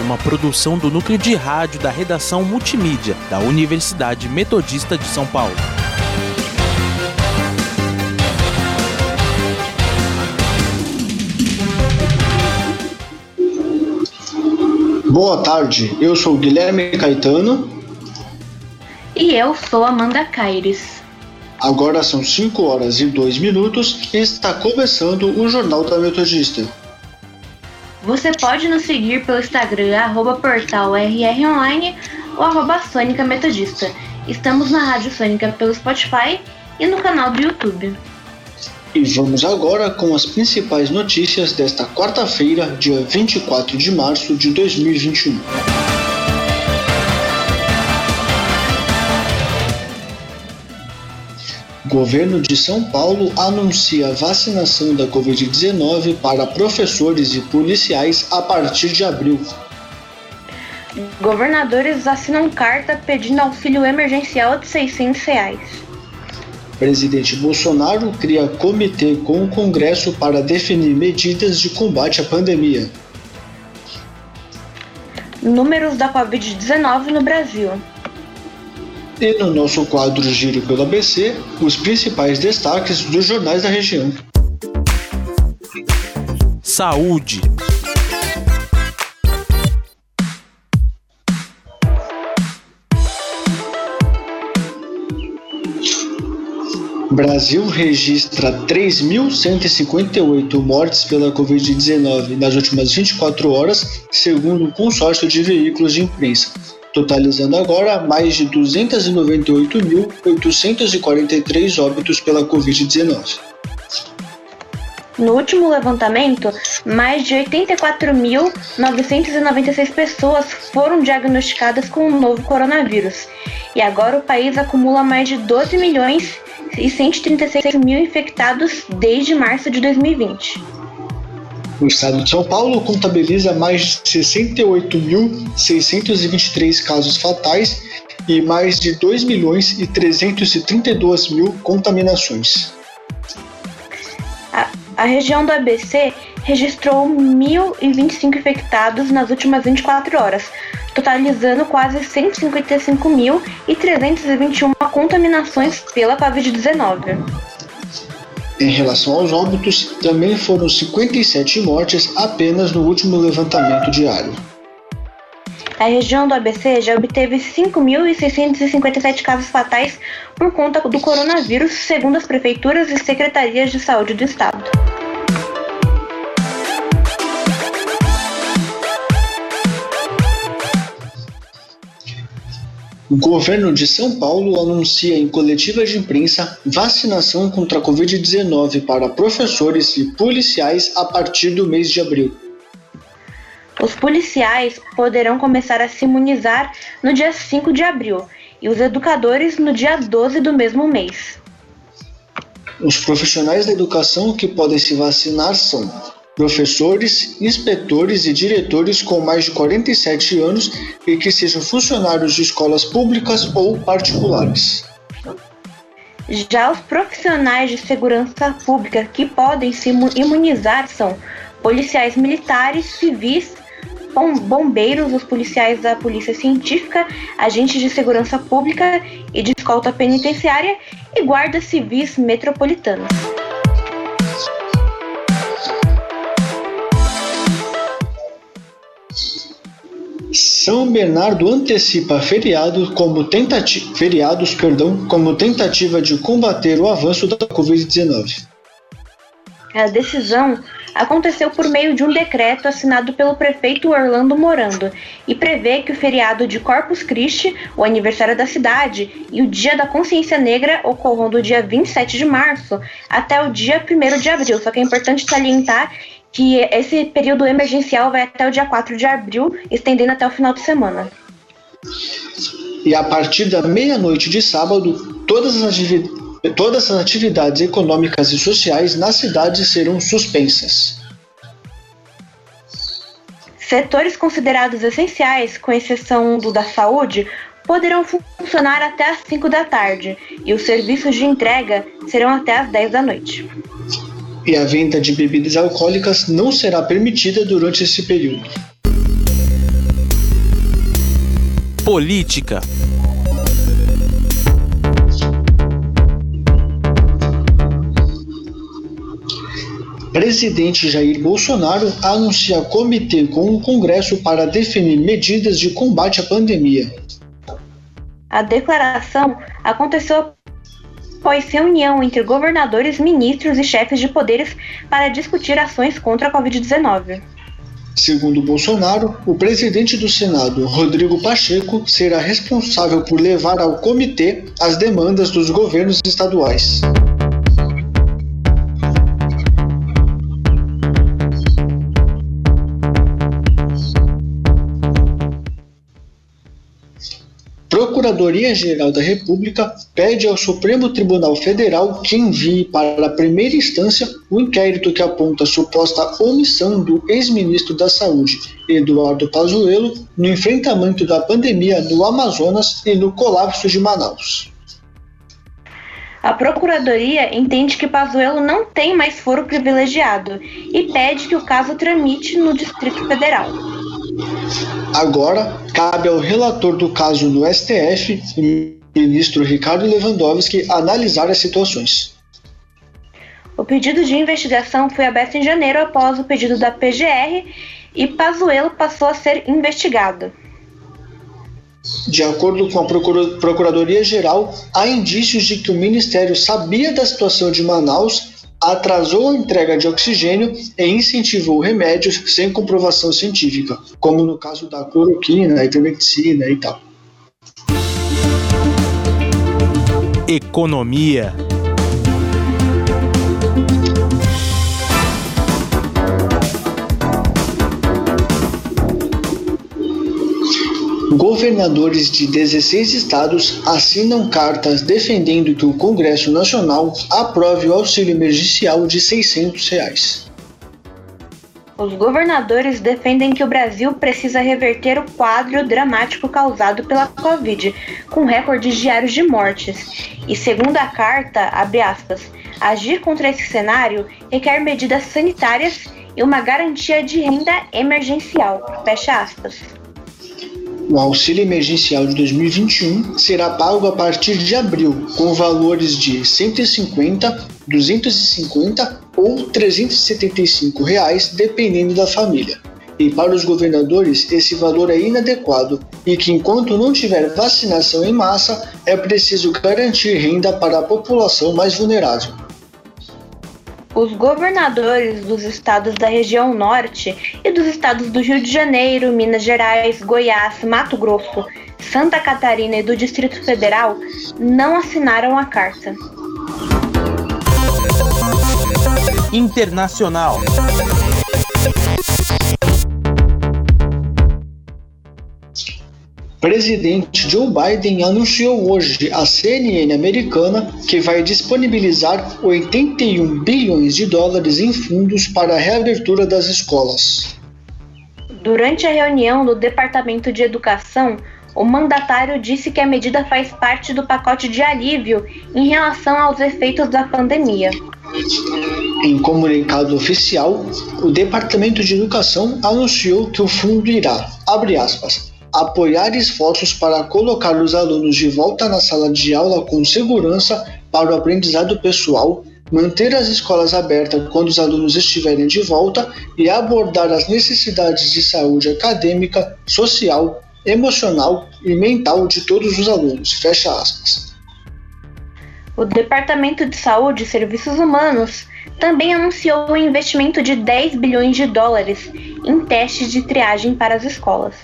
uma produção do núcleo de rádio da redação multimídia da Universidade Metodista de São Paulo. Boa tarde, eu sou Guilherme Caetano. E eu sou Amanda Caires. Agora são 5 horas e 2 minutos e está começando o Jornal da Metodista. Você pode nos seguir pelo Instagram, arroba portal RRonline ou arroba Sônica Metodista. Estamos na Rádio Sônica pelo Spotify e no canal do YouTube. E vamos agora com as principais notícias desta quarta-feira, dia 24 de março de 2021. Governo de São Paulo anuncia vacinação da Covid-19 para professores e policiais a partir de abril. Governadores assinam carta pedindo auxílio emergencial de 600 reais. Presidente Bolsonaro cria comitê com o Congresso para definir medidas de combate à pandemia. Números da Covid-19 no Brasil. E no nosso quadro Giro pelo ABC, os principais destaques dos jornais da região. Saúde. Brasil registra 3.158 mortes pela Covid-19 nas últimas 24 horas, segundo o consórcio de veículos de imprensa, totalizando agora mais de 298.843 óbitos pela Covid-19. No último levantamento, mais de 84.996 pessoas foram diagnosticadas com o novo coronavírus. E agora o país acumula mais de 12 milhões e 136 mil infectados desde março de 2020. O estado de São Paulo contabiliza mais de 68.623 casos fatais e mais de 2 milhões e 332 mil contaminações. A, a região do ABC registrou 1.025 infectados nas últimas 24 horas, totalizando quase 155.321 contaminações pela Covid-19. Em relação aos óbitos, também foram 57 mortes apenas no último levantamento diário. A região do ABC já obteve 5.657 casos fatais por conta do coronavírus, segundo as prefeituras e secretarias de saúde do estado. O governo de São Paulo anuncia em coletiva de imprensa vacinação contra a Covid-19 para professores e policiais a partir do mês de abril. Os policiais poderão começar a se imunizar no dia 5 de abril e os educadores no dia 12 do mesmo mês. Os profissionais da educação que podem se vacinar são professores, inspetores e diretores com mais de 47 anos e que sejam funcionários de escolas públicas ou particulares. Já os profissionais de segurança pública que podem se imunizar são policiais militares, civis, bombeiros, os policiais da Polícia Científica, agentes de segurança pública e de escolta penitenciária e guardas civis metropolitanos. São Bernardo antecipa feriado como feriados perdão, como tentativa de combater o avanço da Covid-19. A decisão aconteceu por meio de um decreto assinado pelo prefeito Orlando Morando e prevê que o feriado de Corpus Christi, o aniversário da cidade, e o Dia da Consciência Negra ocorram do dia 27 de março até o dia 1 de abril. Só que é importante salientar que esse período emergencial vai até o dia 4 de abril, estendendo até o final de semana. E a partir da meia-noite de sábado, todas as, todas as atividades econômicas e sociais na cidade serão suspensas. Setores considerados essenciais, com exceção do da saúde, poderão funcionar até às 5 da tarde e os serviços de entrega serão até às 10 da noite. E a venda de bebidas alcoólicas não será permitida durante esse período. Política Presidente Jair Bolsonaro anuncia comitê com o Congresso para definir medidas de combate à pandemia. A declaração aconteceu após reunião entre governadores, ministros e chefes de poderes para discutir ações contra a Covid-19. Segundo Bolsonaro, o presidente do Senado, Rodrigo Pacheco, será responsável por levar ao comitê as demandas dos governos estaduais. Procuradoria-Geral da República pede ao Supremo Tribunal Federal que envie para a primeira instância o inquérito que aponta a suposta omissão do ex-ministro da Saúde, Eduardo Pazuello, no enfrentamento da pandemia no Amazonas e no colapso de Manaus. A Procuradoria entende que Pazuello não tem mais foro privilegiado e pede que o caso tramite no Distrito Federal. Agora, cabe ao relator do caso no STF, ministro Ricardo Lewandowski, analisar as situações. O pedido de investigação foi aberto em janeiro após o pedido da PGR e Pazuello passou a ser investigado. De acordo com a Procuradoria-Geral, há indícios de que o Ministério sabia da situação de Manaus atrasou a entrega de oxigênio e incentivou remédios sem comprovação científica, como no caso da cloroquina, ivermectina e tal. Economia Governadores de 16 estados assinam cartas defendendo que o Congresso Nacional aprove o auxílio emergencial de 600 reais. Os governadores defendem que o Brasil precisa reverter o quadro dramático causado pela Covid, com recordes diários de mortes. E segundo a carta, aspas, agir contra esse cenário requer medidas sanitárias e uma garantia de renda emergencial. Fecha aspas. O auxílio emergencial de 2021 será pago a partir de abril, com valores de R$ 150, R$ 250 ou 375 reais, dependendo da família. E para os governadores, esse valor é inadequado e que, enquanto não tiver vacinação em massa, é preciso garantir renda para a população mais vulnerável. Os governadores dos estados da região norte e dos estados do Rio de Janeiro, Minas Gerais, Goiás, Mato Grosso, Santa Catarina e do Distrito Federal não assinaram a carta. Internacional. Presidente Joe Biden anunciou hoje à CNN americana que vai disponibilizar 81 bilhões de dólares em fundos para a reabertura das escolas. Durante a reunião do Departamento de Educação, o mandatário disse que a medida faz parte do pacote de alívio em relação aos efeitos da pandemia. Em comunicado oficial, o Departamento de Educação anunciou que o fundo irá, abre aspas, apoiar esforços para colocar os alunos de volta na sala de aula com segurança para o aprendizado pessoal, manter as escolas abertas quando os alunos estiverem de volta e abordar as necessidades de saúde acadêmica, social, emocional e mental de todos os alunos. Fecha aspas. O Departamento de Saúde e Serviços Humanos também anunciou o investimento de 10 bilhões de dólares em testes de triagem para as escolas.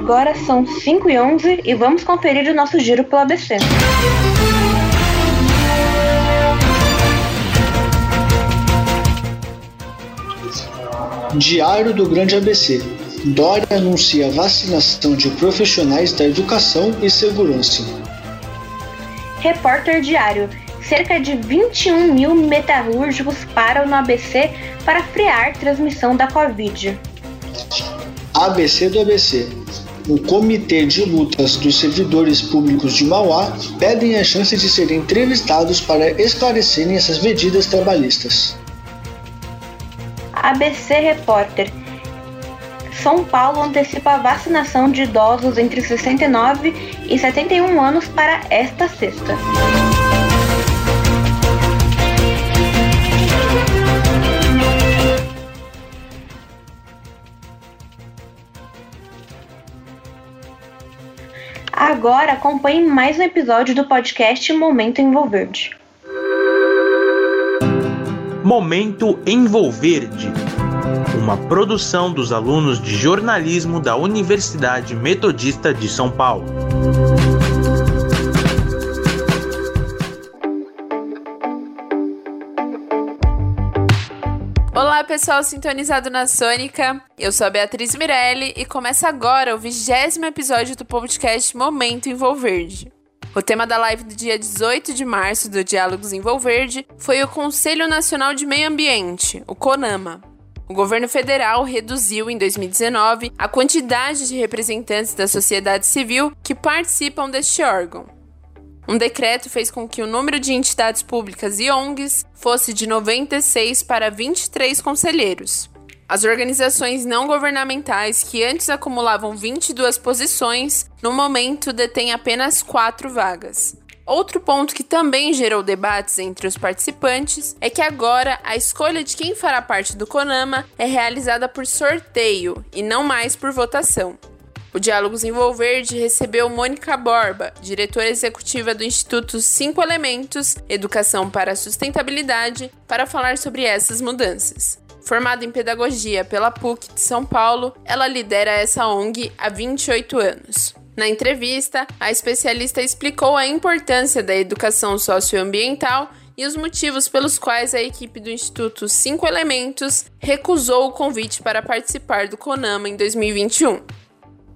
Agora são 5 e 11 e vamos conferir o nosso giro pelo ABC. Diário do Grande ABC. Dória anuncia vacinação de profissionais da educação e segurança. Repórter Diário. Cerca de 21 mil metalúrgicos param no ABC para frear transmissão da Covid. ABC do ABC. O Comitê de Lutas dos Servidores Públicos de Mauá pedem a chance de serem entrevistados para esclarecerem essas medidas trabalhistas. ABC Repórter. São Paulo antecipa a vacinação de idosos entre 69 e 71 anos para esta sexta. Agora acompanhe mais um episódio do podcast Momento Envolverde. Momento Envolverde, uma produção dos alunos de jornalismo da Universidade Metodista de São Paulo. Pessoal sintonizado na Sônica. Eu sou a Beatriz Mirelli e começa agora o vigésimo episódio do podcast Momento Envolverde. O tema da live do dia 18 de março do Diálogos em Volverde foi o Conselho Nacional de Meio Ambiente, o CONAMA. O governo federal reduziu em 2019 a quantidade de representantes da sociedade civil que participam deste órgão. Um decreto fez com que o número de entidades públicas e ONGs fosse de 96 para 23 conselheiros. As organizações não governamentais, que antes acumulavam 22 posições, no momento detêm apenas 4 vagas. Outro ponto que também gerou debates entre os participantes é que agora a escolha de quem fará parte do CONAMA é realizada por sorteio e não mais por votação. O Diálogos em Volverde recebeu Mônica Borba, diretora executiva do Instituto Cinco Elementos Educação para a Sustentabilidade, para falar sobre essas mudanças. Formada em pedagogia pela PUC de São Paulo, ela lidera essa ONG há 28 anos. Na entrevista, a especialista explicou a importância da educação socioambiental e os motivos pelos quais a equipe do Instituto Cinco Elementos recusou o convite para participar do CONAMA em 2021.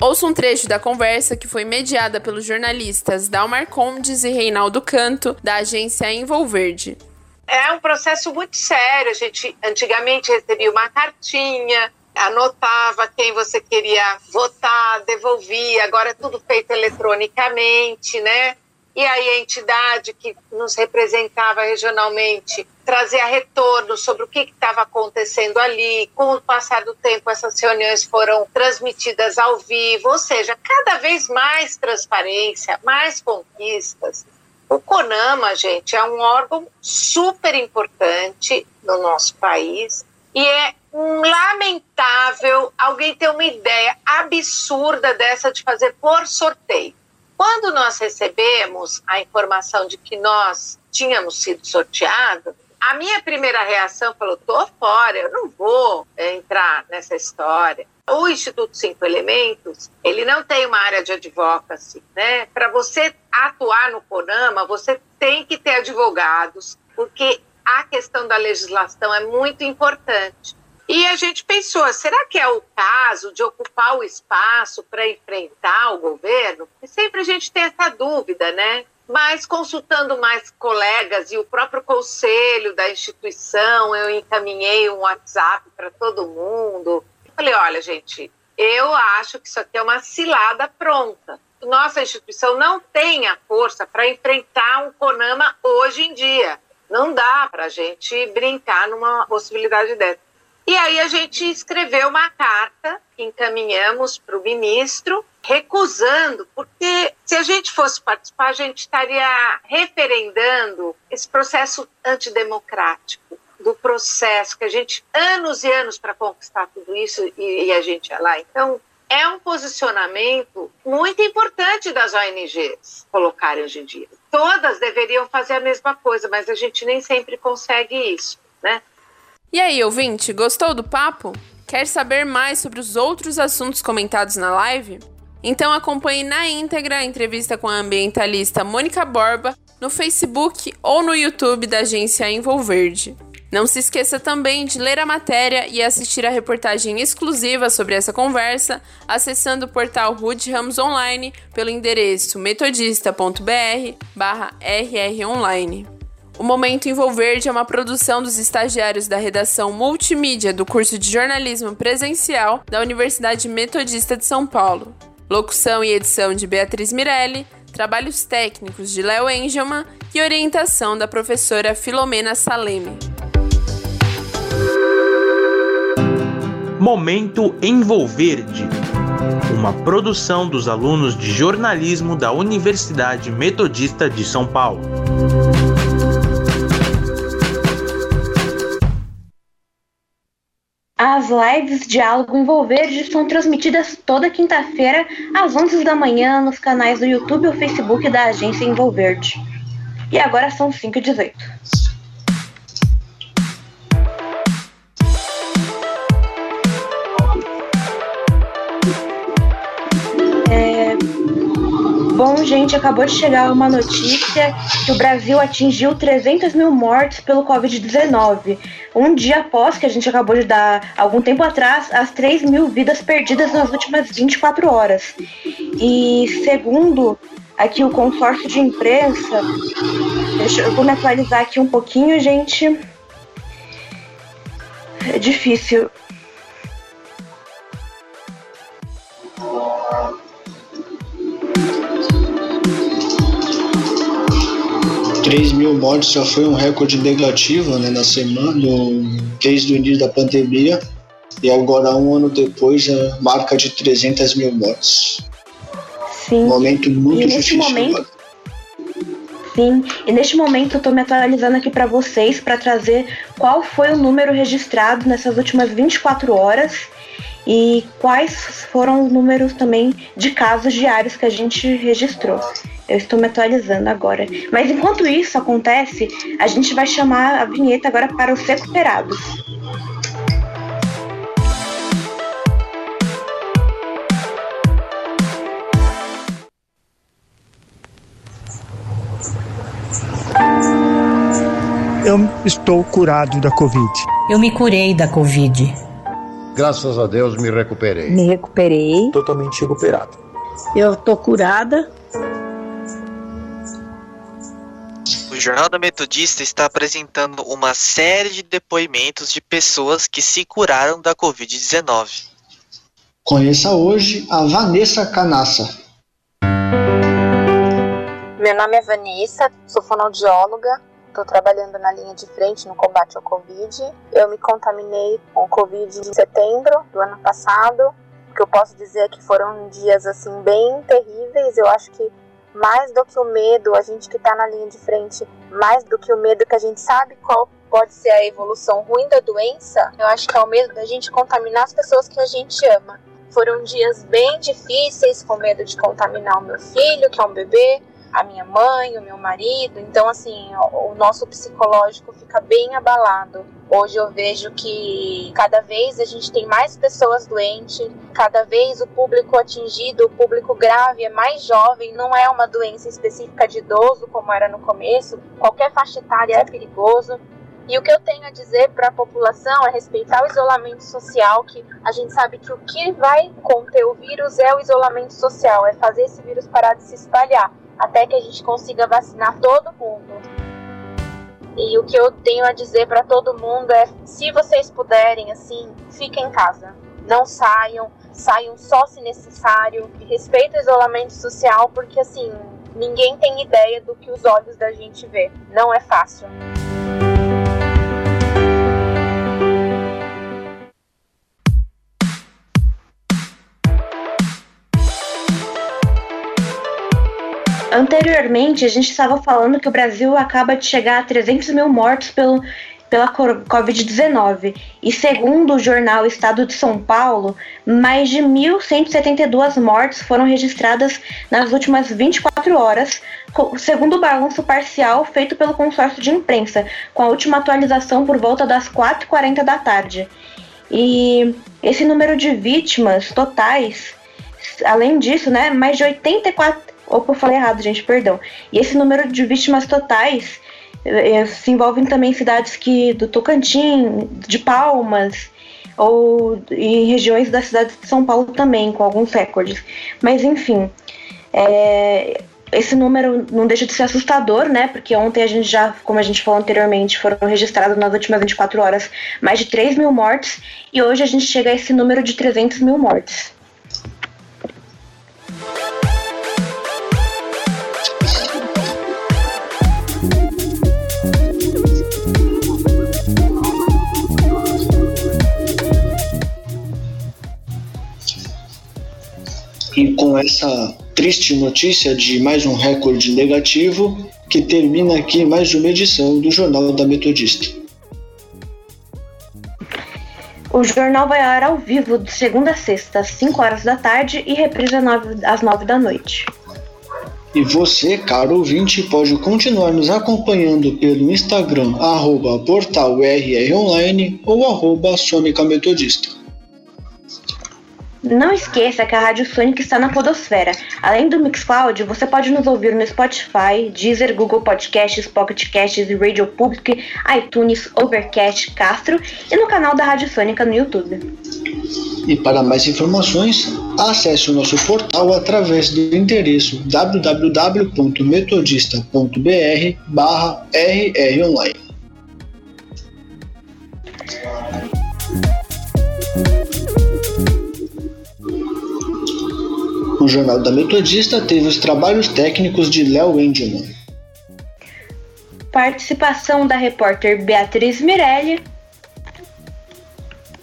Ouça um trecho da conversa que foi mediada pelos jornalistas Dalmar Condes e Reinaldo Canto, da agência Envolverde. É um processo muito sério. A gente antigamente recebia uma cartinha, anotava quem você queria votar, devolvia. Agora é tudo feito eletronicamente, né? E aí a entidade que nos representava regionalmente trazia retorno sobre o que estava acontecendo ali. Com o passar do tempo, essas reuniões foram transmitidas ao vivo, ou seja, cada vez mais transparência, mais conquistas. O CONAMA, gente, é um órgão super importante no nosso país e é lamentável alguém ter uma ideia absurda dessa de fazer por sorteio. Quando nós recebemos a informação de que nós tínhamos sido sorteados, a minha primeira reação falou: tô fora, eu não vou entrar nessa história. O Instituto Cinco Elementos, ele não tem uma área de advocacy, né? Para você atuar no CONAMA, você tem que ter advogados, porque a questão da legislação é muito importante. E a gente pensou, será que é o caso de ocupar o espaço para enfrentar o governo? E sempre a gente tem essa dúvida, né? Mas consultando mais colegas e o próprio conselho da instituição, eu encaminhei um WhatsApp para todo mundo Falei, olha, gente, eu acho que isso aqui é uma cilada pronta. Nossa instituição não tem a força para enfrentar um CONAMA hoje em dia. Não dá para a gente brincar numa possibilidade dessa. E aí a gente escreveu uma carta, encaminhamos para o ministro, recusando, porque se a gente fosse participar, a gente estaria referendando esse processo antidemocrático do processo, que a gente, anos e anos para conquistar tudo isso e, e a gente é lá. Então, é um posicionamento muito importante das ONGs colocarem hoje em dia. Todas deveriam fazer a mesma coisa, mas a gente nem sempre consegue isso, né? E aí, ouvinte, gostou do papo? Quer saber mais sobre os outros assuntos comentados na live? Então acompanhe na íntegra a entrevista com a ambientalista Mônica Borba no Facebook ou no YouTube da agência Envolverde. Não se esqueça também de ler a matéria e assistir a reportagem exclusiva sobre essa conversa acessando o portal Rude Ramos Online pelo endereço metodista.br/rronline. O Momento Envolverde é uma produção dos estagiários da redação multimídia do curso de jornalismo presencial da Universidade Metodista de São Paulo. Locução e edição de Beatriz Mirelli, trabalhos técnicos de Léo Engelman e orientação da professora Filomena Saleme. Momento Envolverde, uma produção dos alunos de jornalismo da Universidade Metodista de São Paulo. As lives Diálogo Envolverde são transmitidas toda quinta-feira às 11 da manhã nos canais do YouTube ou Facebook da agência Envolverde. E agora são 5 e 18. Bom, gente, acabou de chegar uma notícia que o Brasil atingiu 300 mil mortes pelo Covid-19. Um dia após que a gente acabou de dar, algum tempo atrás, as 3 mil vidas perdidas nas últimas 24 horas. E segundo aqui o consórcio de imprensa, deixa eu vou me atualizar aqui um pouquinho, gente. É difícil. 3 mil mortes já foi um recorde negativo né, na semana, no, desde o início da pandemia, e agora, um ano depois, a marca de 300 mil mortes. Sim. Um momento muito e difícil. momento, Sim, e neste momento eu tô me atualizando aqui para vocês para trazer qual foi o número registrado nessas últimas 24 horas e quais foram os números também de casos diários que a gente registrou. Eu estou me atualizando agora. Mas enquanto isso acontece, a gente vai chamar a vinheta agora para os recuperados. Eu estou curado da Covid. Eu me curei da Covid. Graças a Deus me recuperei. Me recuperei. Totalmente recuperado. Eu tô curada. Jornal da Metodista está apresentando uma série de depoimentos de pessoas que se curaram da Covid-19. Conheça hoje a Vanessa Canassa. Meu nome é Vanessa, sou fonoaudióloga, estou trabalhando na linha de frente no combate ao Covid. Eu me contaminei com Covid em setembro do ano passado. O que eu posso dizer é que foram dias assim bem terríveis. Eu acho que mais do que o medo, a gente que está na linha de frente, mais do que o medo que a gente sabe qual pode ser a evolução ruim da doença, eu acho que é o medo da gente contaminar as pessoas que a gente ama. Foram dias bem difíceis, com medo de contaminar o meu filho, que é um bebê, a minha mãe, o meu marido. Então, assim, o nosso psicológico fica bem abalado. Hoje eu vejo que cada vez a gente tem mais pessoas doentes, cada vez o público atingido, o público grave é mais jovem, não é uma doença específica de idoso como era no começo, qualquer faixa etária é perigoso. E o que eu tenho a dizer para a população é respeitar o isolamento social, que a gente sabe que o que vai conter o vírus é o isolamento social, é fazer esse vírus parar de se espalhar, até que a gente consiga vacinar todo mundo. E o que eu tenho a dizer para todo mundo é: se vocês puderem, assim, fiquem em casa. Não saiam, saiam só se necessário. Respeita o isolamento social, porque assim, ninguém tem ideia do que os olhos da gente vê. Não é fácil. Anteriormente, a gente estava falando que o Brasil acaba de chegar a 300 mil mortos pelo, pela Covid-19. E segundo o jornal Estado de São Paulo, mais de 1.172 mortes foram registradas nas últimas 24 horas, segundo o balanço parcial feito pelo consórcio de imprensa, com a última atualização por volta das 4h40 da tarde. E esse número de vítimas totais além disso, né, mais de 84. Opa, eu falei errado, gente, perdão. E esse número de vítimas totais eh, se envolvem também cidades que do Tocantins, de Palmas, ou em regiões da cidade de São Paulo também, com alguns recordes. Mas enfim, é, esse número não deixa de ser assustador, né? Porque ontem a gente já, como a gente falou anteriormente, foram registrados nas últimas 24 horas mais de 3 mil mortes e hoje a gente chega a esse número de 300 mil mortes. Com essa triste notícia de mais um recorde negativo, que termina aqui mais uma edição do Jornal da Metodista. O jornal vai ar ao vivo de segunda a sexta, às 5 horas da tarde e reprisa às 9 da noite. E você, caro ouvinte, pode continuar nos acompanhando pelo Instagram, arroba portal Online ou arroba Sônica Metodista. Não esqueça que a Rádio Sonic está na Podosfera. Além do Mixcloud, você pode nos ouvir no Spotify, Deezer, Google Podcasts, Pocket Casts, Radio Public, iTunes, Overcast, Castro e no canal da Rádio Sônica no YouTube. E para mais informações, acesse o nosso portal através do endereço www.metodista.br/rronline. O Jornal da Metodista teve os trabalhos técnicos de Léo Engelman. Participação da repórter Beatriz Mirelli.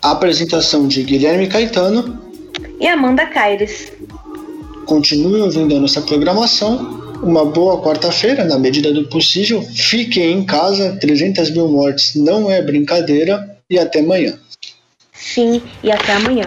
Apresentação de Guilherme Caetano. E Amanda Caires. Continue ouvindo a nossa programação. Uma boa quarta-feira, na medida do possível. Fiquem em casa, 300 mil mortes não é brincadeira. E até amanhã. Sim, e até amanhã.